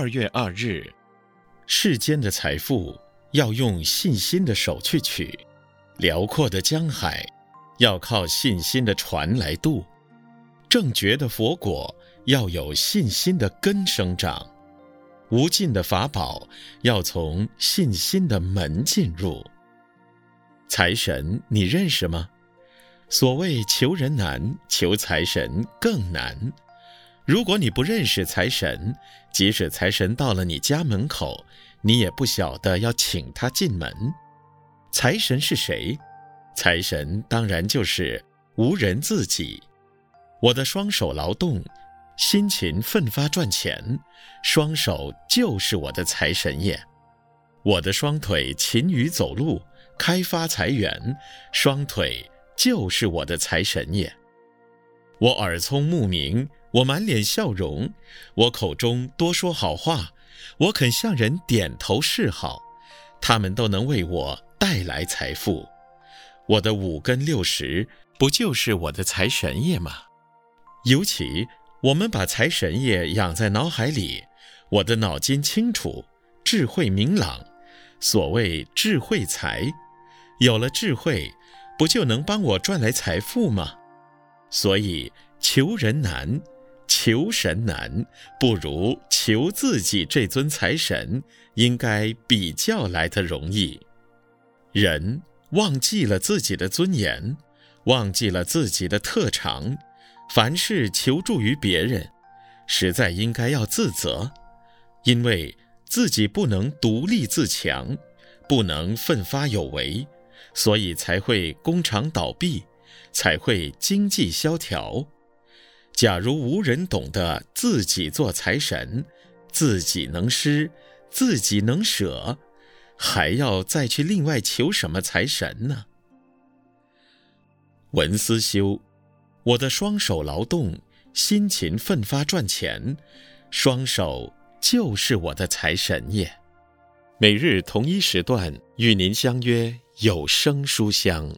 二月二日，世间的财富要用信心的手去取，辽阔的江海要靠信心的船来渡，正觉的佛果要有信心的根生长，无尽的法宝要从信心的门进入。财神，你认识吗？所谓求人难，求财神更难。如果你不认识财神，即使财神到了你家门口，你也不晓得要请他进门。财神是谁？财神当然就是吾人自己。我的双手劳动，辛勤奋发赚钱，双手就是我的财神爷。我的双腿勤于走路，开发财源，双腿。就是我的财神爷，我耳聪目明，我满脸笑容，我口中多说好话，我肯向人点头示好，他们都能为我带来财富。我的五根六识不就是我的财神爷吗？尤其我们把财神爷养在脑海里，我的脑筋清楚，智慧明朗，所谓智慧财，有了智慧。不就能帮我赚来财富吗？所以求人难，求神难，不如求自己这尊财神，应该比较来得容易。人忘记了自己的尊严，忘记了自己的特长，凡事求助于别人，实在应该要自责，因为自己不能独立自强，不能奋发有为。所以才会工厂倒闭，才会经济萧条。假如无人懂得自己做财神，自己能施，自己能舍，还要再去另外求什么财神呢？文思修，我的双手劳动，辛勤奋发赚钱，双手就是我的财神爷。每日同一时段与您相约。有声书香。